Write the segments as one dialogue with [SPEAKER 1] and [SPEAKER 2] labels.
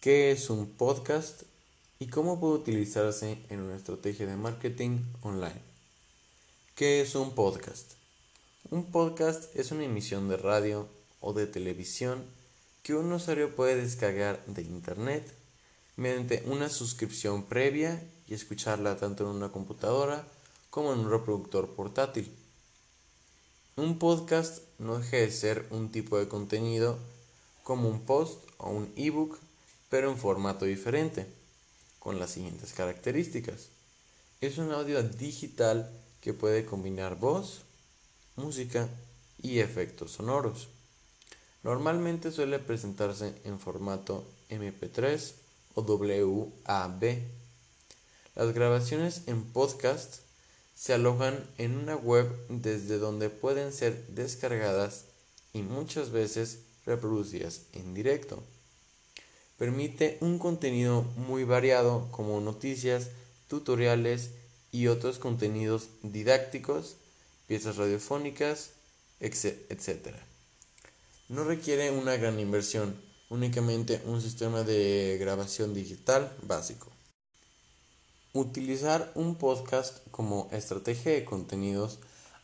[SPEAKER 1] qué es un podcast y cómo puede utilizarse en una estrategia de marketing online. ¿Qué es un podcast? Un podcast es una emisión de radio o de televisión que un usuario puede descargar de internet mediante una suscripción previa y escucharla tanto en una computadora como en un reproductor portátil. Un podcast no deja de ser un tipo de contenido como un post o un ebook, pero en formato diferente, con las siguientes características. Es un audio digital que puede combinar voz, música y efectos sonoros. Normalmente suele presentarse en formato MP3 o WAV. Las grabaciones en podcast se alojan en una web desde donde pueden ser descargadas y muchas veces reproducidas en directo. Permite un contenido muy variado como noticias, tutoriales y otros contenidos didácticos, piezas radiofónicas, etc. No requiere una gran inversión, únicamente un sistema de grabación digital básico. Utilizar un podcast como estrategia de contenidos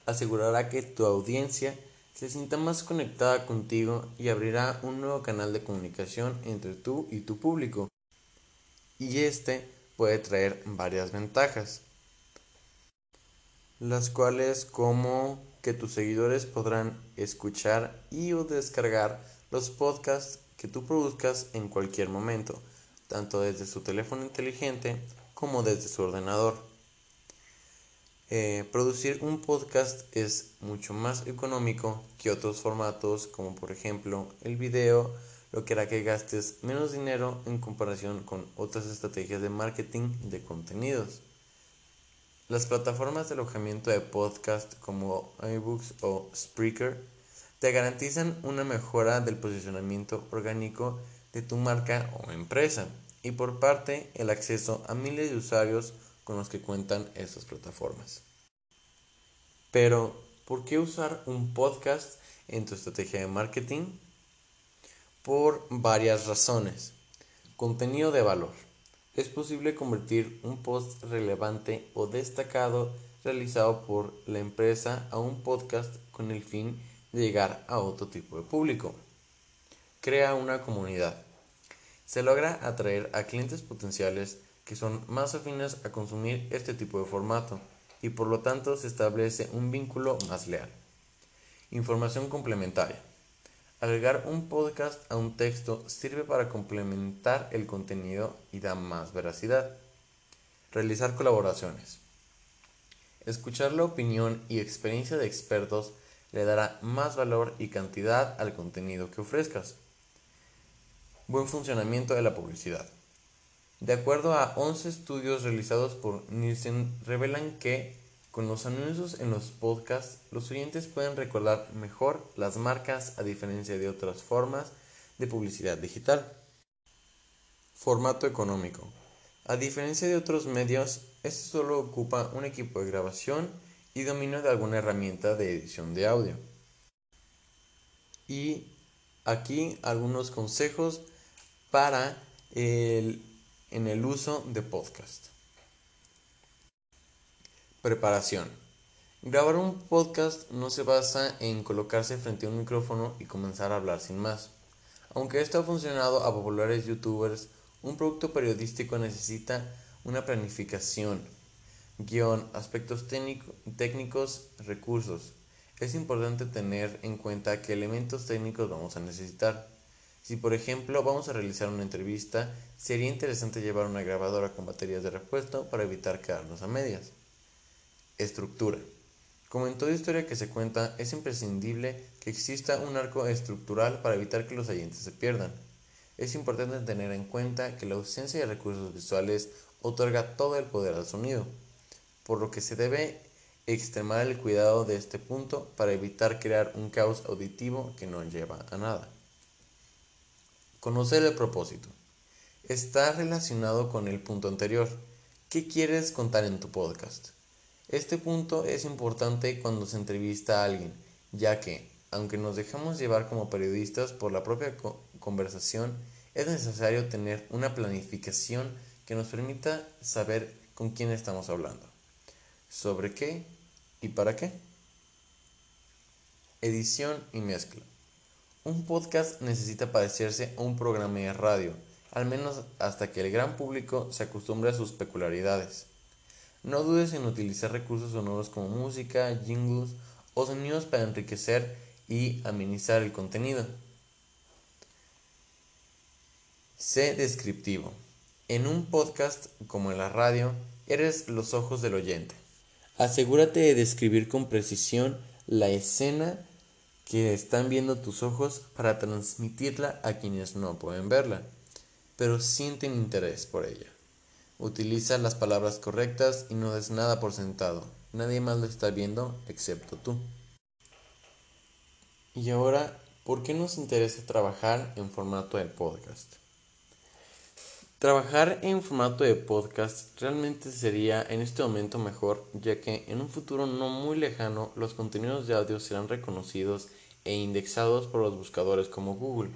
[SPEAKER 1] asegurará que tu audiencia se sienta más conectada contigo y abrirá un nuevo canal de comunicación entre tú y tu público. Y este puede traer varias ventajas, las cuales como que tus seguidores podrán escuchar y o descargar los podcasts que tú produzcas en cualquier momento, tanto desde su teléfono inteligente como desde su ordenador. Eh, producir un podcast es mucho más económico que otros formatos como por ejemplo el video, lo que hará que gastes menos dinero en comparación con otras estrategias de marketing de contenidos. Las plataformas de alojamiento de podcast como iBooks o Spreaker te garantizan una mejora del posicionamiento orgánico de tu marca o empresa y por parte el acceso a miles de usuarios con los que cuentan estas plataformas. Pero, ¿por qué usar un podcast en tu estrategia de marketing? Por varias razones. Contenido de valor. Es posible convertir un post relevante o destacado realizado por la empresa a un podcast con el fin de llegar a otro tipo de público. Crea una comunidad. Se logra atraer a clientes potenciales que son más afines a consumir este tipo de formato y por lo tanto se establece un vínculo más leal. Información complementaria. Agregar un podcast a un texto sirve para complementar el contenido y da más veracidad. Realizar colaboraciones. Escuchar la opinión y experiencia de expertos le dará más valor y cantidad al contenido que ofrezcas. Buen funcionamiento de la publicidad. De acuerdo a 11 estudios realizados por Nielsen, revelan que con los anuncios en los podcasts, los oyentes pueden recordar mejor las marcas a diferencia de otras formas de publicidad digital. Formato económico. A diferencia de otros medios, este solo ocupa un equipo de grabación y dominio de alguna herramienta de edición de audio. Y aquí algunos consejos para el en el uso de podcast. Preparación. Grabar un podcast no se basa en colocarse frente a un micrófono y comenzar a hablar sin más. Aunque esto ha funcionado a populares youtubers, un producto periodístico necesita una planificación, guion, aspectos técnicos, recursos. Es importante tener en cuenta qué elementos técnicos vamos a necesitar. Si por ejemplo vamos a realizar una entrevista, sería interesante llevar una grabadora con baterías de repuesto para evitar quedarnos a medias. Estructura. Como en toda historia que se cuenta, es imprescindible que exista un arco estructural para evitar que los oyentes se pierdan. Es importante tener en cuenta que la ausencia de recursos visuales otorga todo el poder al sonido, por lo que se debe extremar el cuidado de este punto para evitar crear un caos auditivo que no lleva a nada. Conocer el propósito. Está relacionado con el punto anterior. ¿Qué quieres contar en tu podcast? Este punto es importante cuando se entrevista a alguien, ya que, aunque nos dejamos llevar como periodistas por la propia conversación, es necesario tener una planificación que nos permita saber con quién estamos hablando, sobre qué y para qué. Edición y mezcla. Un podcast necesita parecerse a un programa de radio, al menos hasta que el gran público se acostumbre a sus peculiaridades. No dudes en utilizar recursos sonoros como música, jingles o sonidos para enriquecer y amenizar el contenido. Sé descriptivo. En un podcast como en la radio, eres los ojos del oyente. Asegúrate de describir con precisión la escena que están viendo tus ojos para transmitirla a quienes no pueden verla, pero sienten interés por ella. Utiliza las palabras correctas y no des nada por sentado. Nadie más lo está viendo excepto tú. Y ahora, ¿por qué nos interesa trabajar en formato de podcast? Trabajar en formato de podcast realmente sería en este momento mejor, ya que en un futuro no muy lejano los contenidos de audio serán reconocidos e indexados por los buscadores como Google.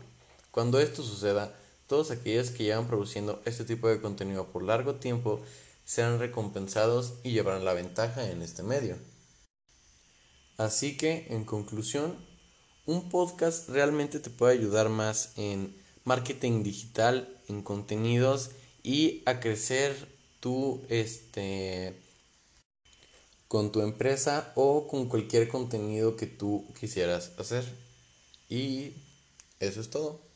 [SPEAKER 1] Cuando esto suceda, todos aquellos que llevan produciendo este tipo de contenido por largo tiempo serán recompensados y llevarán la ventaja en este medio. Así que, en conclusión, un podcast realmente te puede ayudar más en marketing digital, en contenidos y a crecer tu este con tu empresa o con cualquier contenido que tú quisieras hacer. Y eso es todo.